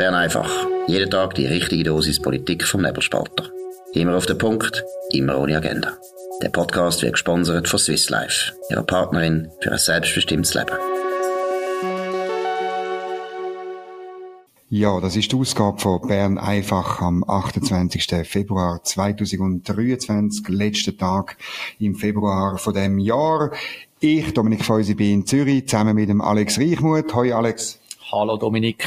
Bern einfach. Jeden Tag die richtige Dosis Politik vom Nebelspalter. Immer auf den Punkt, immer ohne Agenda. Der Podcast wird gesponsert von Swiss Life, ihrer Partnerin für ein selbstbestimmtes Leben. Ja, das ist die Ausgabe von Bern einfach am 28. Februar 2023, letzter Tag im Februar von dem Jahr. Ich, Dominik Feusi, bin in Zürich zusammen mit dem Alex Reichmuth. Hoi Alex. Hallo Dominik.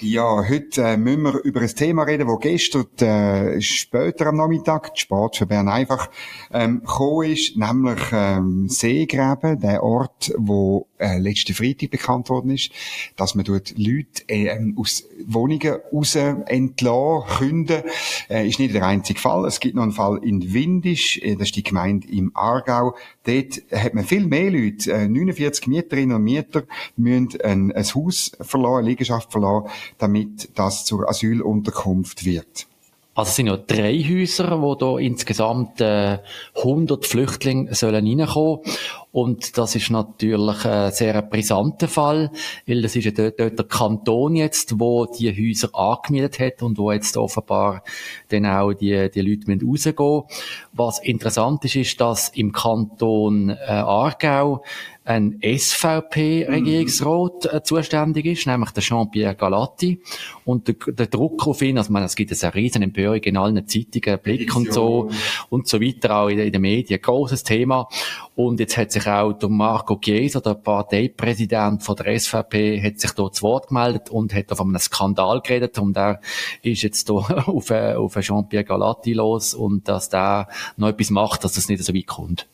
Ja, heute äh, müssen wir über ein Thema reden, das gestern äh, später am Nachmittag, Sport für Bern einfach, ähm, gekommen ist, nämlich ähm, Seegräben, der Ort, wo äh, letzten Freitag bekannt worden ist, dass man dort Leute äh, aus Wohnungen raus entlassen, künden, äh, ist nicht der einzige Fall. Es gibt noch einen Fall in Windisch, äh, das ist die Gemeinde im Aargau. Dort hat man viel mehr Leute, äh, 49 Mieterinnen und Mieter müssen ein, ein Haus verlassen, eine Liegenschaft verlassen, damit das zur Asylunterkunft wird. Also es sind ja drei Häuser, wo da insgesamt äh, 100 Flüchtlinge sollen reinkommen. Und das ist natürlich ein sehr brisanter Fall, weil das ist ja dort, dort der Kanton jetzt, wo die Häuser angemietet hat und wo jetzt offenbar dann auch die, die Leute müssen rausgehen Was interessant ist, ist, dass im Kanton äh, Aargau ein SVP-Regierungsrat äh, zuständig ist, nämlich der Jean-Pierre Galatti. Und der, der, Druck auf ihn, also man, es gibt eine riesen Empörung in allen Zeitungen, Blick und so, und so weiter, auch in, in den Medien, großes Thema. Und jetzt hat sich auch der Marco Chiesa, der Parteipräsident von der SVP, hat sich dort zu Wort gemeldet und hat auf einen Skandal geredet. Und er ist jetzt hier auf, äh, auf Jean-Pierre Galatti los und dass der noch etwas macht, dass das nicht so weit kommt.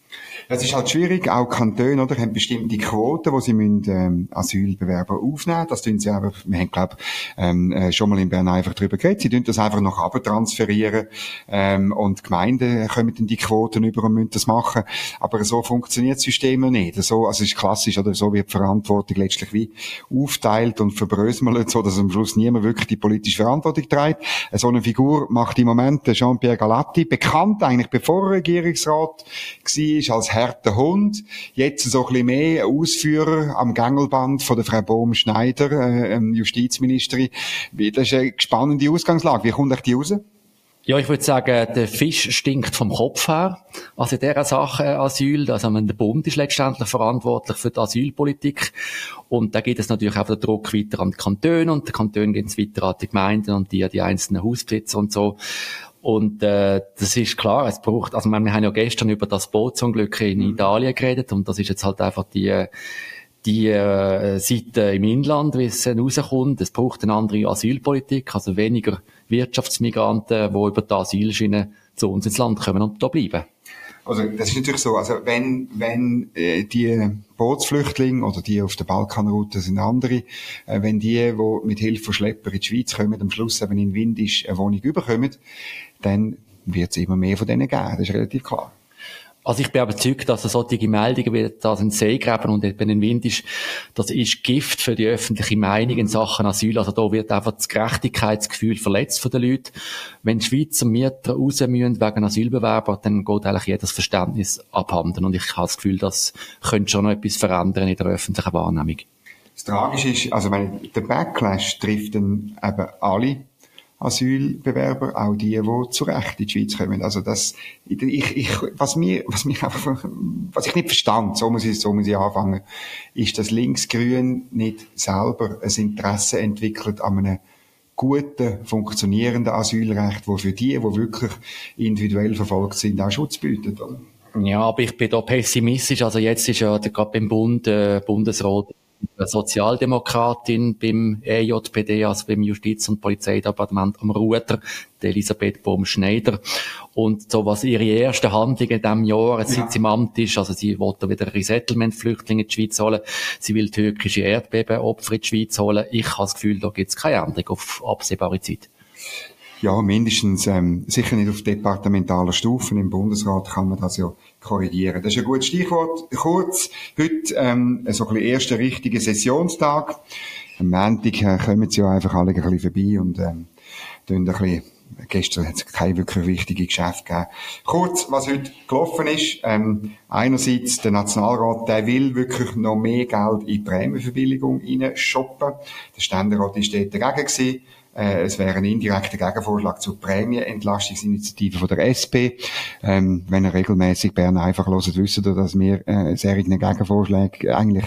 Es ist halt schwierig, auch Kantone, oder, haben bestimmte Quoten, wo sie müssen, ähm, Asylbewerber aufnehmen. Das tun sie einfach, wir haben, glaub, ähm, äh, schon mal in Bern einfach drüber geredet. Sie tun das einfach noch abtransferieren, ähm, und Gemeinden kommen dann die Quoten über und müssen das machen. Aber so funktioniert das System nicht. So, also es ist klassisch, oder so wird Verantwortung letztlich wie aufteilt und verbröselt, so dass am Schluss niemand wirklich die politische Verantwortung trägt. So eine Figur macht im Moment Jean-Pierre Galatti, bekannt eigentlich bevor er Regierungsrat war, als harter Hund. Jetzt so ein bisschen mehr Ausführer am Gängelband von der Frau Bohm-Schneider, äh, ähm, Justizministerin. Das ist eine spannende Ausgangslage. Wie kommt euch die raus? Ja, ich würde sagen, der Fisch stinkt vom Kopf her. Also in dieser Sache äh, Asyl, also der Bund ist letztendlich verantwortlich für die Asylpolitik. Und da geht es natürlich auch der Druck weiter an die Kantone und die Kantone gehen es weiter an die Gemeinden und die, die einzelnen Hausbesitzer und so. Und äh, das ist klar, es braucht, also wir haben ja gestern über das Bootsunglück in mhm. Italien geredet und das ist jetzt halt einfach die die äh, Seite im Inland, wie es rauskommt. Es braucht eine andere Asylpolitik, also weniger Wirtschaftsmigranten, die über die Asylschiene zu uns ins Land kommen und da bleiben. Also das ist natürlich so, also wenn, wenn äh, die Bootsflüchtlinge oder die auf der Balkanroute sind andere, äh, wenn die, die mit Hilfe von Schlepper in die Schweiz kommen, am Schluss eben in Windisch eine Wohnung überkommen, dann wird es immer mehr von denen geben, das ist relativ klar. Also ich bin überzeugt, dass es solche Meldungen wie das ein Seegräben und eben ein Wind ist, das ist Gift für die öffentliche Meinung in Sachen Asyl. Also da wird einfach das Gerechtigkeitsgefühl verletzt von den Leuten. Wenn die Schweizer Mieter raus müssen wegen Asylbewerber, dann geht eigentlich jedes Verständnis abhanden. Und ich habe das Gefühl, das könnte schon noch etwas verändern in der öffentlichen Wahrnehmung. Das Tragische ist, also wenn der Backlash trifft dann eben alle Asylbewerber, auch die, die zu Recht in die Schweiz kommen. Also das, ich, ich, was mir, was mich einfach, was ich nicht verstand, so muss ich, so muss ich anfangen, ist, dass Linksgrün nicht selber ein Interesse entwickelt an einem guten, funktionierenden Asylrecht, wo für die, die wirklich individuell verfolgt sind, auch Schutz bietet, oder? Ja, aber ich bin da pessimistisch. Also jetzt ist ja gerade beim Bund, äh, Bundesrat Sozialdemokratin beim EJPD, also beim Justiz- und Polizeidepartement am Ruder, die Elisabeth Bohm-Schneider. Und so was ihre erste Handlung in diesem Jahr, seit ja. sie im Amt ist, also sie wollte wieder Resettlement-Flüchtlinge in die Schweiz holen, sie will türkische Erdbebenopfer in die Schweiz holen. Ich habe das Gefühl, da gibt es keine Änderung auf absehbare Zeit. Ja, mindestens ähm, sicher nicht auf departementaler Stufe. Im Bundesrat kann man das ja korrigieren. Das ist ein gutes Stichwort. Kurz, heute ähm, so ein bisschen erster richtiger Sessionstag. Am Montag äh, kommen sie ja einfach alle ein bisschen vorbei und ähm, ein bisschen gestern hat es keine wirklich wichtige Geschäfte gegeben. Kurz, was heute gelaufen ist, ähm, einerseits der Nationalrat, der will wirklich noch mehr Geld in die Prämienverbilligung shoppen. Der Ständerat ist dort dagegen gewesen. Äh, es wäre ein indirekter Gegenvorschlag zur Prämienentlastungsinitiative von der SP. Ähm, wenn ihr regelmäßig Bern einfach hört, wisst ihr, dass wir äh, solchen Gegenvorschlägen eigentlich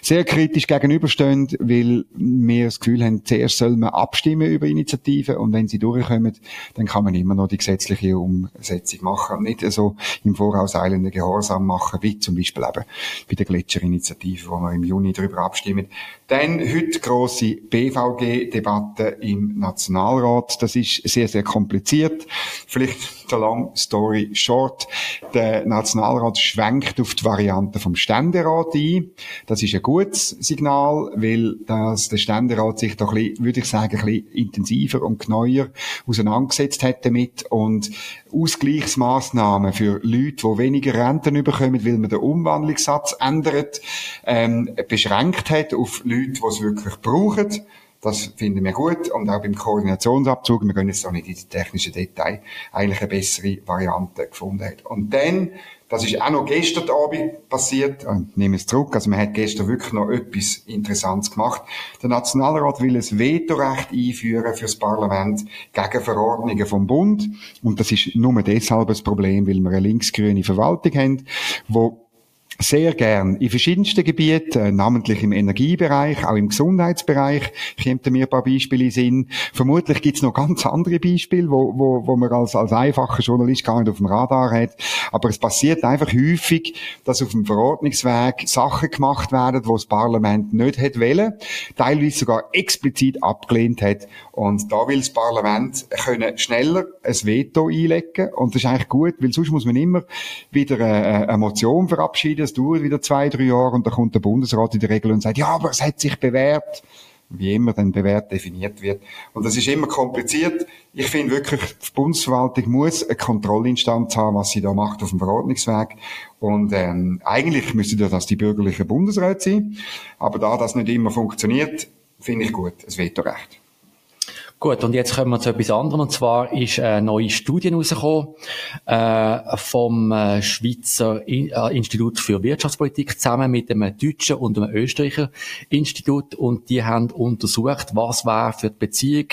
sehr kritisch gegenüberstehen, weil wir das Gefühl haben, zuerst soll man abstimmen über Initiativen und wenn sie durchkommen, dann kann man immer noch die gesetzliche Umsetzung machen. Nicht so im Voraus eilenden Gehorsam machen, wie zum Beispiel eben bei der Gletscherinitiative, wo wir im Juni darüber abstimmen. Dann heute grosse BVG-Debatte im Nationalrat. Das ist sehr, sehr kompliziert. Vielleicht der long story short. Der Nationalrat schwenkt auf die Variante vom Ständerat ein. Das ist ein gutes Signal, weil das der Ständerat sich doch ein bisschen, würde ich sagen, ein bisschen intensiver und genauer auseinandergesetzt hat damit und Ausgleichsmaßnahmen für Leute, die weniger Renten bekommen, weil man den Umwandlungssatz ändert, ähm, beschränkt hat auf Leute, die es wirklich brauchen. Das finden wir gut. Und auch beim Koordinationsabzug, wir gehen jetzt auch nicht in die technischen Details, eigentlich eine bessere Variante gefunden hat. Und dann, das ist auch noch gestern Abend passiert, ich nehme es zurück, also man hat gestern wirklich noch etwas Interessantes gemacht. Der Nationalrat will ein Vetorecht einführen für das Parlament gegen Verordnungen vom Bund. Und das ist nur deshalb ein Problem, weil wir eine linksgrüne Verwaltung haben, wo sehr gern in verschiedensten Gebieten, äh, namentlich im Energiebereich, auch im Gesundheitsbereich, kommt mir ein paar Beispiele in Sinn. Vermutlich gibt es noch ganz andere Beispiele, wo, wo, wo man als, als einfacher Journalist gar nicht auf dem Radar hat. Aber es passiert einfach häufig, dass auf dem Verordnungsweg Sachen gemacht werden, wo das Parlament nicht hat wollen, teilweise sogar explizit abgelehnt hat. Und da will das Parlament können schneller ein Veto einlegen. Und das ist eigentlich gut, weil sonst muss man immer wieder eine, eine Motion verabschieden das dauert wieder zwei, drei Jahre und dann kommt der Bundesrat in der Regel und sagt, ja, aber es hat sich bewährt wie immer dann bewährt definiert wird. Und das ist immer kompliziert. Ich finde wirklich, die Bundesverwaltung muss eine Kontrollinstanz haben, was sie da macht auf dem Verordnungsweg. Und ähm, eigentlich müsste das die bürgerlichen Bundesräte sein. Aber da das nicht immer funktioniert, finde ich gut, es Vetorecht. Gut, und jetzt kommen wir zu etwas anderem. Und zwar ist eine neue Studie rausgekommen äh, vom äh, Schweizer In äh, Institut für Wirtschaftspolitik zusammen mit einem deutschen und einem Österreicher Institut. Und die haben untersucht, was war für die Beziehung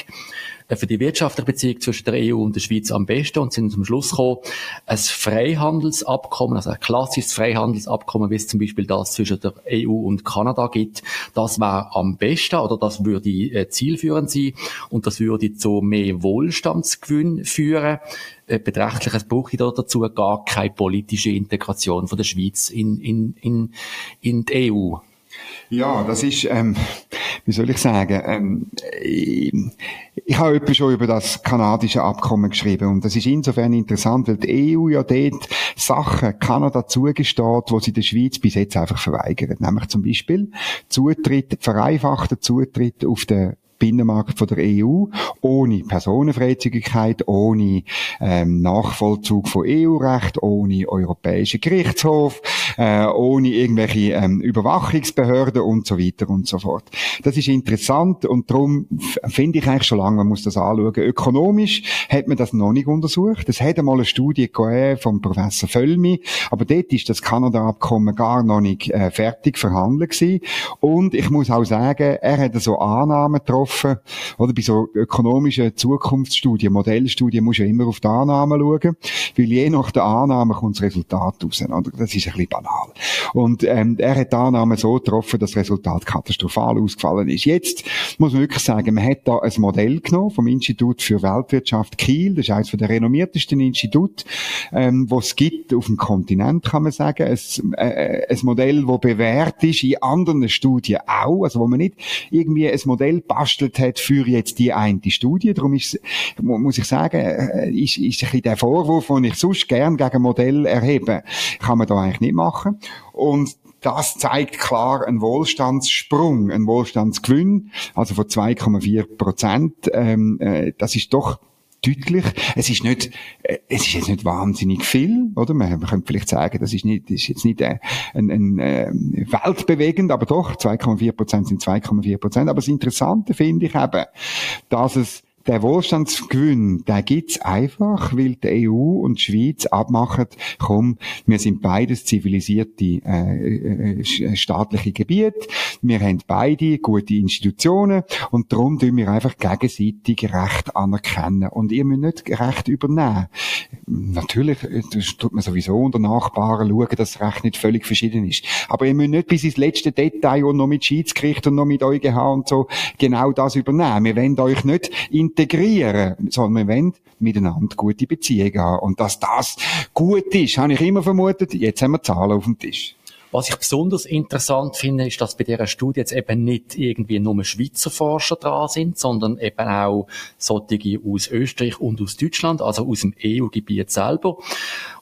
für die wirtschaftliche Beziehung zwischen der EU und der Schweiz am besten und sind zum Schluss gekommen, ein Freihandelsabkommen, also ein klassisches Freihandelsabkommen, wie es zum Beispiel das zwischen der EU und Kanada gibt, das wäre am besten oder das würde äh, zielführend sein und das würde zu mehr Wohlstandsgewinn führen äh, beträchtliches brauche ich da dazu gar keine politische Integration von der Schweiz in, in, in, in die EU. Ja, das ist, ähm, wie soll ich sagen, ähm, ich, ich habe etwas schon über das kanadische Abkommen geschrieben und das ist insofern interessant, weil die EU ja dort Sachen Kanada zugesteht, wo sie der Schweiz bis jetzt einfach verweigert. Nämlich zum Beispiel Zutritt, vereinfachter Zutritt auf den Binnenmarkt von der EU, ohne Personenfreizügigkeit, ohne ähm, Nachvollzug von EU-Recht, ohne Europäischen Gerichtshof, äh, ohne irgendwelche ähm, Überwachungsbehörden und so weiter und so fort. Das ist interessant und darum finde ich eigentlich schon lange, man muss das anschauen. Ökonomisch hat man das noch nicht untersucht. Es hat einmal eine Studie gegeben vom Professor Völmi, aber dort ist das Kanada-Abkommen gar noch nicht äh, fertig verhandelt gewesen. Und ich muss auch sagen, er hat so Annahmen getroffen, getroffen. Oder bei so ökonomischen Zukunftsstudien, Modellstudien muss ja immer auf die Annahmen schauen, weil je nach der Annahme kommt das Resultat raus. Oder? Das ist ein bisschen banal. Und ähm, er hat die Annahme so getroffen, dass das Resultat katastrophal ausgefallen ist. Jetzt muss man wirklich sagen, man hat da ein Modell genommen vom Institut für Weltwirtschaft Kiel, das ist eines der renommiertesten Institute, ähm, was es gibt auf dem Kontinent, kann man sagen. Ein, äh, ein Modell, das bewährt ist in anderen Studien auch, also wo man nicht irgendwie ein Modell passt gebastelt hat für jetzt die eine Studie. Darum ist, muss ich sagen, äh, ist, ist ein der Vorwurf, den ich sonst gern gegen Modell erhebe, kann man da eigentlich nicht machen. Und das zeigt klar einen Wohlstandssprung, einen Wohlstandsgewinn, also von 2,4 Prozent. Ähm, äh, das ist doch deutlich. Es ist nicht, äh, es ist jetzt nicht wahnsinnig viel, oder? Man, man könnte vielleicht sagen, das ist nicht, ist jetzt nicht äh, ein, ein, ein äh, weltbewegend, aber doch 2,4 Prozent sind 2,4 Prozent. Aber das Interessante finde ich eben, dass es der Wohlstandsgewinn, der gibt's einfach, weil die EU und die Schweiz abmachen, komm, wir sind beides zivilisierte äh, äh, staatliche Gebiete, wir haben beide gute Institutionen und darum tun wir einfach gegenseitig Recht anerkennen. Und ihr müsst nicht Recht übernehmen. Natürlich das tut man sowieso unter Nachbarn schauen, dass das Recht nicht völlig verschieden ist. Aber ihr müsst nicht bis ins letzte Detail und noch mit Schiedsgericht und noch mit EuGH und so genau das übernehmen. Wir wollen euch nicht integrieren, sondern wir wollen miteinander gute Beziehungen haben. Und dass das gut ist, habe ich immer vermutet. Jetzt haben wir Zahlen auf dem Tisch. Was ich besonders interessant finde, ist, dass bei dieser Studie jetzt eben nicht irgendwie nur Schweizer Forscher dran sind, sondern eben auch solche aus Österreich und aus Deutschland, also aus dem EU-Gebiet selber.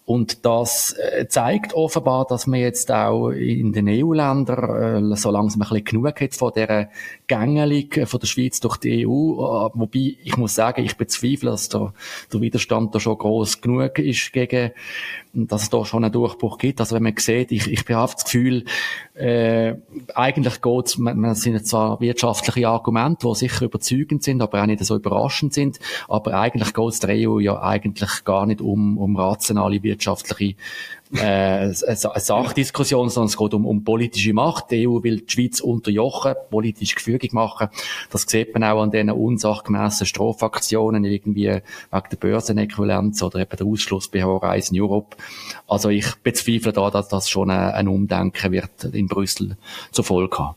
Und das äh, zeigt offenbar, dass man jetzt auch in den EU-Ländern äh, so langsam ein bisschen genug hat von dieser Gängelung von der Schweiz durch die EU. Äh, wobei, ich muss sagen, ich bezweifle, dass der, der Widerstand da schon groß genug ist gegen, dass es da schon einen Durchbruch gibt. Also wenn man sieht, ich, ich habe das Gefühl, äh, eigentlich geht's, man, man sind zwar wirtschaftliche Argumente, die sicher überzeugend sind, aber auch nicht so überraschend sind, aber eigentlich geht es der EU ja eigentlich gar nicht um, um rationale wirtschaftliche äh, eine Sachdiskussion, sondern es geht um, um politische Macht. Die EU will die Schweiz unterjochen, politisch gefügig machen. Das sieht man auch an diesen unsachgemäßen Strafaktionen, irgendwie wegen der Börsenäquivalenz oder eben der Ausschluss bei Horizon Europe. Also ich bezweifle da, dass das schon ein, ein Umdenken wird in Brüssel zur Folge haben.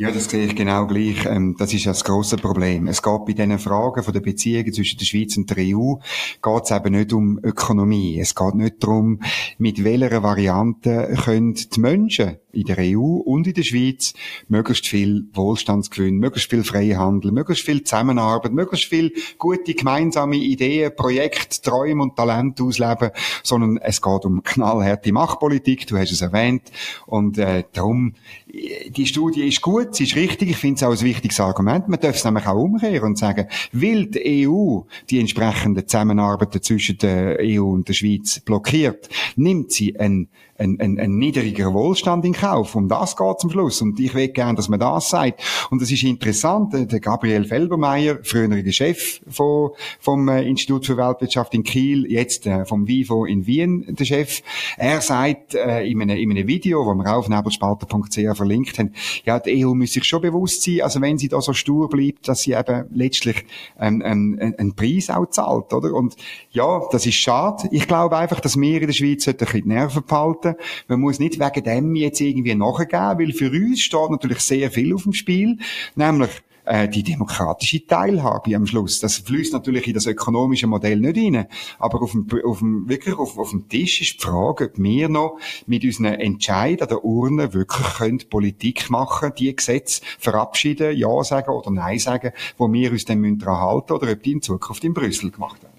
Ja, das sehe ich genau gleich. Ähm, das ist ja das grosse Problem. Es geht bei diesen Fragen von der Beziehungen zwischen der Schweiz und der EU geht es eben nicht um Ökonomie. Es geht nicht darum, mit welcher Variante können die Menschen in der EU und in der Schweiz möglichst viel Wohlstandsgewinn, möglichst viel Freihandel, möglichst viel Zusammenarbeit, möglichst viel gute gemeinsame Ideen, Projekte, Träume und Talente ausleben, sondern es geht um knallharte Machtpolitik, du hast es erwähnt, und äh, darum, die Studie ist gut, sie ist richtig, ich finde es auch ein wichtiges Argument, man darf es nämlich auch umkehren und sagen, will die EU die entsprechende Zusammenarbeit zwischen der EU und der Schweiz blockiert, nimmt sie ein ein, ein, ein niedriger Wohlstand in Kauf. Um das geht zum Schluss. Und ich will gerne, dass man das sagt. Und das ist interessant. Der Gabriel Felbermeier, früherer Chef von, vom äh, Institut für Weltwirtschaft in Kiel, jetzt äh, vom WIFO in Wien, der Chef, er sagt äh, in, einem, in einem Video, wo wir auf nebelspalter.ch verlinkt haben, ja, die EU muss sich schon bewusst sein, also wenn sie da so stur bleibt, dass sie eben letztlich ähm, einen, einen Preis auch zahlt, oder? Und ja, das ist schade. Ich glaube einfach, dass wir in der Schweiz ein bisschen die Nerven behalten werden. Man muss nicht wegen dem jetzt irgendwie nachgeben, weil für uns steht natürlich sehr viel auf dem Spiel, nämlich äh, die demokratische Teilhabe am Schluss. Das fließt natürlich in das ökonomische Modell nicht rein. Aber auf dem, auf dem, wirklich auf, auf dem Tisch ist die Frage, ob wir noch mit unseren Entscheid an der Urne wirklich können Politik machen, die Gesetze verabschieden, Ja sagen oder Nein sagen, wo wir uns dann daran halten oder ob die in Zukunft in Brüssel gemacht werden.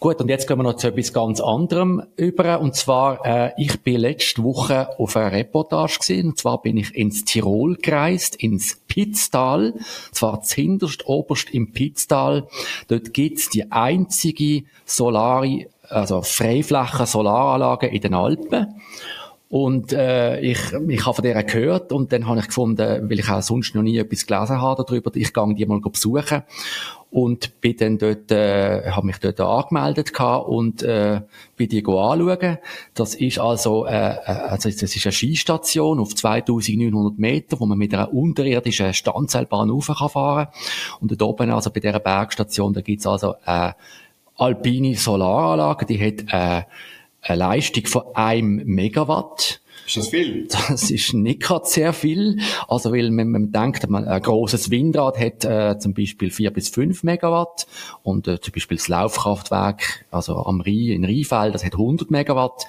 Gut, und jetzt gehen wir noch zu etwas ganz anderem über. Und zwar, äh, ich bin letzte Woche auf einer Reportage gesehen. Und zwar bin ich ins Tirol gereist, ins Pitztal. Zwar hinterst oberst im Pitztal. Dort gibt's die einzige Solari, also Freiflächen Solaranlage in den Alpen. Und äh, ich, ich habe von der gehört und dann habe ich gefunden, weil ich auch sonst noch nie etwas gelesen habe darüber, ich gehe die mal besuchen und bin dann dort, äh, habe mich dort angemeldet und äh, bin die anschauen. Das ist also, äh, äh, also das ist eine Skistation auf 2900 Meter, wo man mit einer unterirdischen Standseilbahn rauf kann Und dort oben, also bei dieser Bergstation, da gibt's also eine alpine Solaranlage, die hat äh, eine Leistung von einem Megawatt. Ist das viel? Das ist nicht gerade sehr viel. Also, weil man, man denkt, man, ein grosses Windrad hat äh, zum Beispiel vier bis fünf Megawatt und äh, zum Beispiel das Laufkraftwerk, also am Rhein, in Rheinfeld, das hat 100 Megawatt.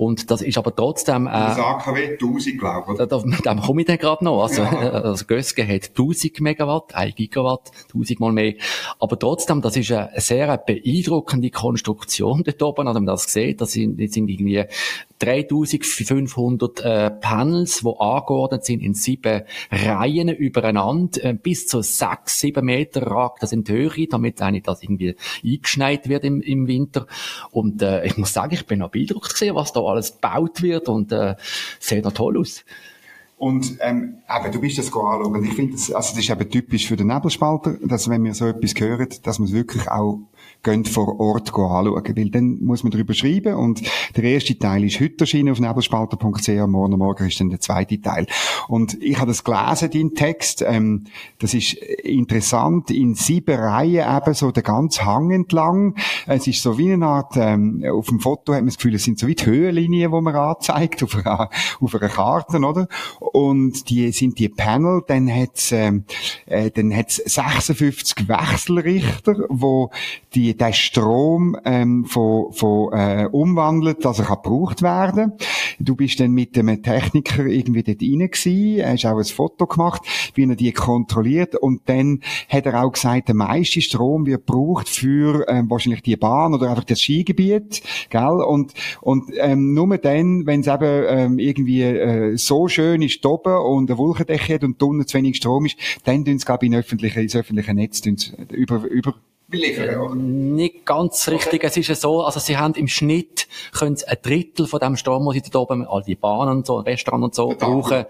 Und das ist aber trotzdem... Äh, das AKW 1000, glaube ich. Da, da, da komme ich dann gerade noch. Also, ja. also Gösge hat 1000 Megawatt, 1 Gigawatt, 1000 mal mehr. Aber trotzdem, das ist eine sehr beeindruckende Konstruktion dort oben, wenn man das sieht. Das sind, das sind irgendwie 3500 äh, Panels, die angeordnet sind in sieben Reihen übereinander. Äh, bis zu sechs, sieben Meter ragt das in die Höhe, damit eigentlich das irgendwie eingeschneit wird im, im Winter. Und äh, ich muss sagen, ich bin noch beeindruckt gesehen, was da alles gebaut wird und äh, sieht noch toll aus. Und ähm, eben, du bist das anschauen. Und ich finde, das, also das ist eben typisch für den Nebelspalter, dass wenn wir so etwas hören, dass man es wirklich auch gehen vor Ort anschauen. Weil dann muss man darüber schreiben. Und der erste Teil ist heute erschienen auf nebelspalter.ch. Morgen Morgen ist dann der zweite Teil. Und ich habe das gelesen, dein Text. Ähm, das ist interessant. In sieben Reihen eben so der ganze Hang entlang. Es ist so wie eine Art, ähm, auf dem Foto hat man das Gefühl, es sind so wie die Höhenlinien, die man anzeigt auf einer, auf einer Karte, oder? und die sind die Panel, dann hat's ähm, äh, dann hat's 56 Wechselrichter, wo die der Strom ähm, von, von äh, umwandelt, dass er gebraucht werden. Du bist dann mit einem Techniker irgendwie dort rein gewesen, hast auch ein Foto gemacht, wie er die kontrolliert und dann hat er auch gesagt, der meiste Strom wird gebraucht für ähm, wahrscheinlich die Bahn oder einfach das Skigebiet, gell? Und und ähm, nur dann, wenn es eben ähm, irgendwie äh, so schön ist oben und eine Wolkendecke hat und unten zu wenig Strom ist, dann tun sie, glaube ich, in öffentlichen, ins öffentliche Netz über, über Liefern, Nicht ganz richtig. Es ist ja so, also sie haben im Schnitt, können sie ein Drittel von dem Strom, den sie da oben, all die Bahnen und so, Restaurants und so, brauchen,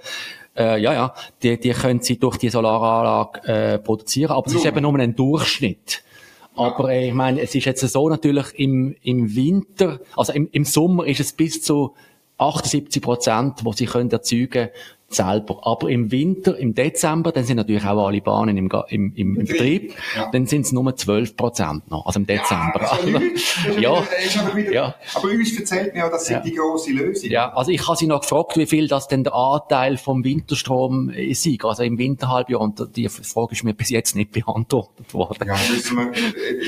äh, ja, ja, die, die können sie durch die Solaranlage äh, produzieren, aber es ist eben nur ein Durchschnitt. Aber äh, ich meine, es ist jetzt so natürlich im, im Winter, also im, im Sommer ist es bis zu 78 Prozent, wo sie können erzeugen selber. Aber im Winter, im Dezember, dann sind natürlich auch alle Bahnen im, im, im, im Betrieb, ja. dann sind es nur 12 Prozent noch, also im Dezember. Ja, ja, wieder, ja. Aber uns erzählt mir ja, das sind ja. die grosse Lösung. Ja, also ich habe sie noch gefragt, wie viel das denn der Anteil vom Winterstrom ist, also im Winterhalbjahr, und die Frage ist mir bis jetzt nicht beantwortet worden. Ja, wissen wir,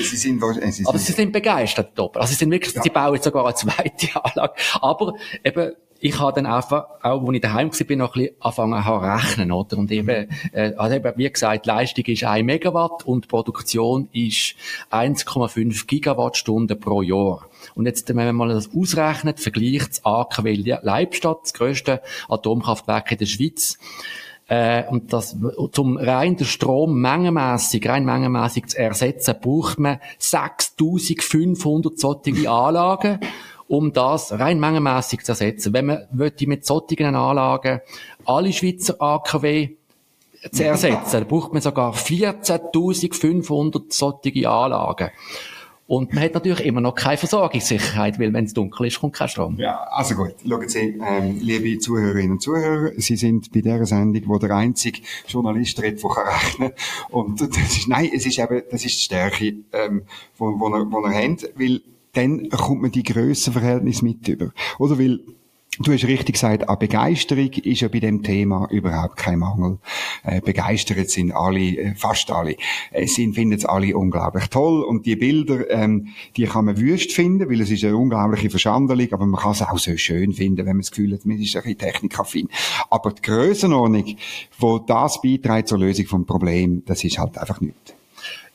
sie sind, äh, sie aber sie sind begeistert, also sie sind wirklich, sie bauen jetzt sogar eine zweite Anlage, aber eben, ich habe dann einfach, auch als ich daheim war, bin noch ein bisschen angefangen zu rechnen, oder? Und eben, äh, also eben, wie gesagt, Leistung ist 1 Megawatt und Produktion ist 1,5 Gigawattstunden pro Jahr. Und jetzt, wenn man mal das ausrechnet, vergleicht das AKW Leibstadt, das grösste Atomkraftwerk in der Schweiz, äh, und das, zum rein den Strom mengenmässig, rein mengenmässig zu ersetzen, braucht man 6500 solche Anlagen um das rein mengenmässig zu ersetzen. Wenn man mit solchen Anlagen alle Schweizer AKW zu ersetzen, dann braucht man sogar 14.500 solche Anlagen. Und man hat natürlich immer noch keine Versorgungssicherheit, weil wenn es dunkel ist, kommt kein Strom. Ja, also gut. Schauen Sie, ähm, liebe Zuhörerinnen und Zuhörer, Sie sind bei dieser Sendung, wo der einzige Journalist redet, der kann rechnen. Und das ist, nein, es ist eben, das ist die Stärke, ähm, wo, wo, er, wo er hat, weil dann kommt man die Grössenverhältnis mit über. Oder weil, Du hast richtig gesagt, an Begeisterung ist ja bei dem Thema überhaupt kein Mangel. Äh, begeistert sind alle, äh, fast alle. Äh, sind, finden es alle unglaublich toll. Und die Bilder, ähm, die kann man wüst finden, weil es ist eine unglaubliche Verschandelung, aber man kann es auch so schön finden, wenn man das Gefühl hat, man ist ein bisschen technikaffin. Aber die Grössenordnung, wo das beiträgt zur Lösung vom Problem, das ist halt einfach nichts.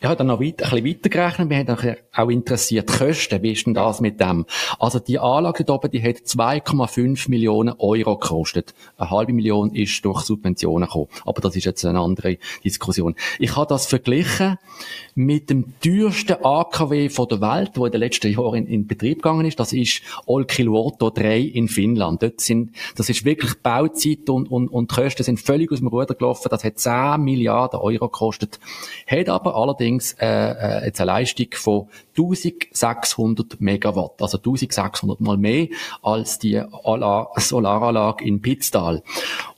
Ich habe dann noch weit, ein bisschen weitergerechnet. Wir haben auch interessiert, Kosten. Wie ist denn das mit dem? Also, die Anlage da oben, die hat 2,5 Millionen Euro gekostet. Eine halbe Million ist durch Subventionen gekommen. Aber das ist jetzt eine andere Diskussion. Ich habe das verglichen mit dem teuersten AKW von der Welt, wo in den letzten Jahren in, in Betrieb gegangen ist. Das ist Olkiluoto 3 in Finnland. Dort sind, das ist wirklich Bauzeit und, und, und die Kosten sind völlig aus dem Ruder gelaufen. Das hat 10 Milliarden Euro gekostet. Hat aber allerdings, äh, äh, jetzt eine Leistung von 1600 Megawatt. Also 1600 mal mehr als die Solaranlage in Pitztal.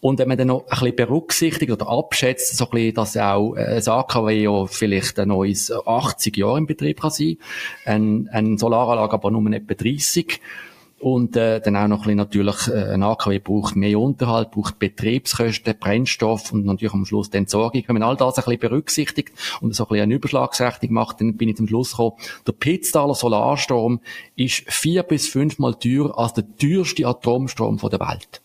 Und wenn man dann noch ein bisschen berücksichtigt oder abschätzt, so ein bisschen, dass auch äh, das AKW ja vielleicht ein neues 80 Jahre im Betrieb kann sein, ein, ein Solaranlage aber nur etwa 30, und äh, dann auch noch ein bisschen natürlich, äh, ein AKW braucht mehr Unterhalt, braucht Betriebskosten, Brennstoff und natürlich am Schluss die Entsorgung. Wenn man all das ein bisschen berücksichtigt und so ein bisschen eine Überschlagsrechnung macht, dann bin ich zum Schluss gekommen, der Pitztaler Solarstrom ist vier bis fünfmal teurer als der teuerste Atomstrom von der Welt.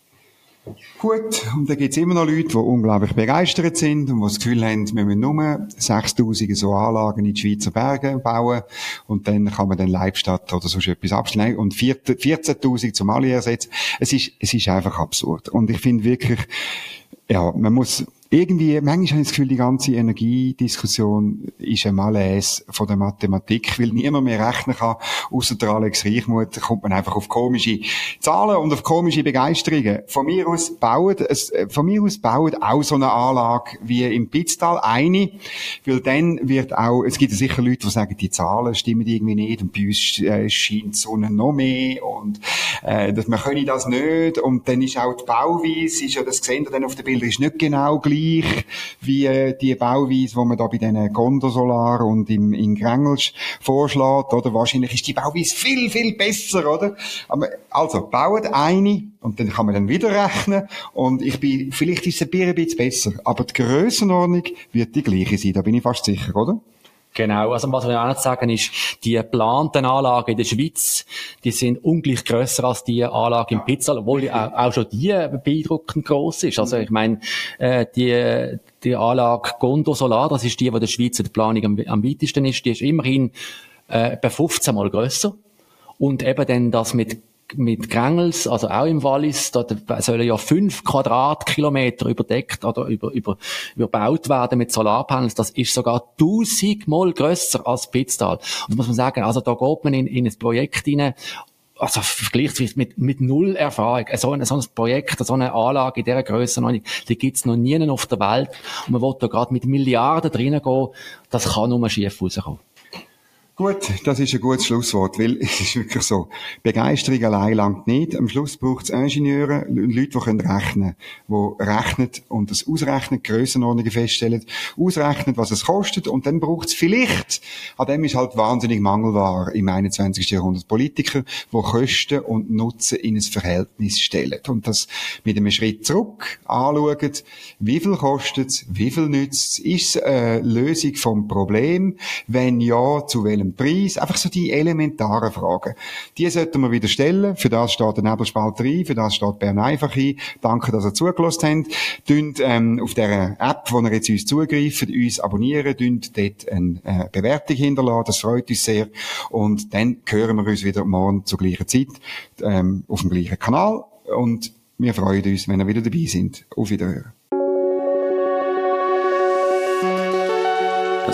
Gut, und da gibt's immer noch Leute, die unglaublich begeistert sind und die das Gefühl haben, wir müssen nur 6000 so Anlagen in die Schweizer Berge bauen und dann kann man dann Leibstadt oder so etwas abschneiden und 14.000 zum alle ersetzen. Es ist, es ist einfach absurd. Und ich finde wirklich, ja, man muss, irgendwie, manchmal habe ich das Gefühl, die ganze Energiediskussion ist ein Malaise von der Mathematik, weil niemand mehr rechnen kann, außer der Alex Reichmuth, kommt man einfach auf komische Zahlen und auf komische Begeisterungen. Von mir aus äh, von mir aus baut auch so eine Anlage wie im Pitztal eine, weil dann wird auch, es gibt sicher Leute, die sagen, die Zahlen stimmen irgendwie nicht und bei uns äh, scheint die Sonne noch mehr und, äh, dass man können das nicht. Und dann ist auch die Bauweise, ist ja, das sehen ihr dann auf den Bildern, ist nicht genau gleich gleich wie äh, die Bauweise, die man da bei diesen Gondosolar und im, in Grengels vorschlägt, oder? Wahrscheinlich ist die Bauweise viel, viel besser, oder? Also, baut eine und dann kann man dann wieder rechnen und ich bin, vielleicht ist es ein bisschen besser, aber die Grössenordnung wird die gleiche sein, da bin ich fast sicher, oder? Genau, also was wir auch nicht sagen ist, die geplanten Anlagen in der Schweiz, die sind ungleich grösser als die Anlage im Pizzal, obwohl auch, auch, schon die beeindruckend groß ist. Also ich meine, äh, die, die Anlage Gondo Solar, das ist die, die der Schweiz in der Planung am, am weitesten ist, die ist immerhin äh, etwa 15 Mal grösser. Und eben dann das mit mit Grängels, also auch im Wallis, da sollen ja fünf Quadratkilometer überdeckt oder über, über, überbaut werden mit Solarpanels. Das ist sogar tausendmal grösser als Pitztal. Und da muss man sagen, also da geht man in, in ein Projekt hinein, also vergleicht mit, mit null Erfahrung. So ein, so ein Projekt, so eine Anlage in dieser nicht, die gibt's noch nie auf der Welt. Und man will da gerade mit Milliarden drinnen gehen, das kann nur schief rauskommen. Gut, das ist ein gutes Schlusswort, weil es ist wirklich so. Begeisterung allein langt nicht. Am Schluss braucht es Ingenieure, Leute, die können rechnen, die rechnen und das ausrechnen, Grössenordnungen feststellen, ausrechnen, was es kostet und dann braucht es vielleicht, an dem ist halt wahnsinnig mangelbar im 21. Jahrhundert, Politiker, die Kosten und Nutzen in ein Verhältnis stellen und das mit einem Schritt zurück anschauen, wie viel kostet es, wie viel nützt es, ist es eine Lösung vom Problem, wenn ja, zu welchem welchem Preis? Einfach so die elementaren Fragen. Die sollten wir wieder stellen. Für das steht der Nebelspalter ein, für das steht Bern einfach ein. Danke, dass ihr zugelassen habt. Dünnt, ähm, auf der App, wo ihr jetzt uns zugreift, uns abonnieren, dünnt dort eine äh, Bewertung hinterlassen. Das freut uns sehr. Und dann hören wir uns wieder morgen zur gleichen Zeit, ähm, auf dem gleichen Kanal. Und wir freuen uns, wenn ihr wieder dabei sind. Auf Wiederhören.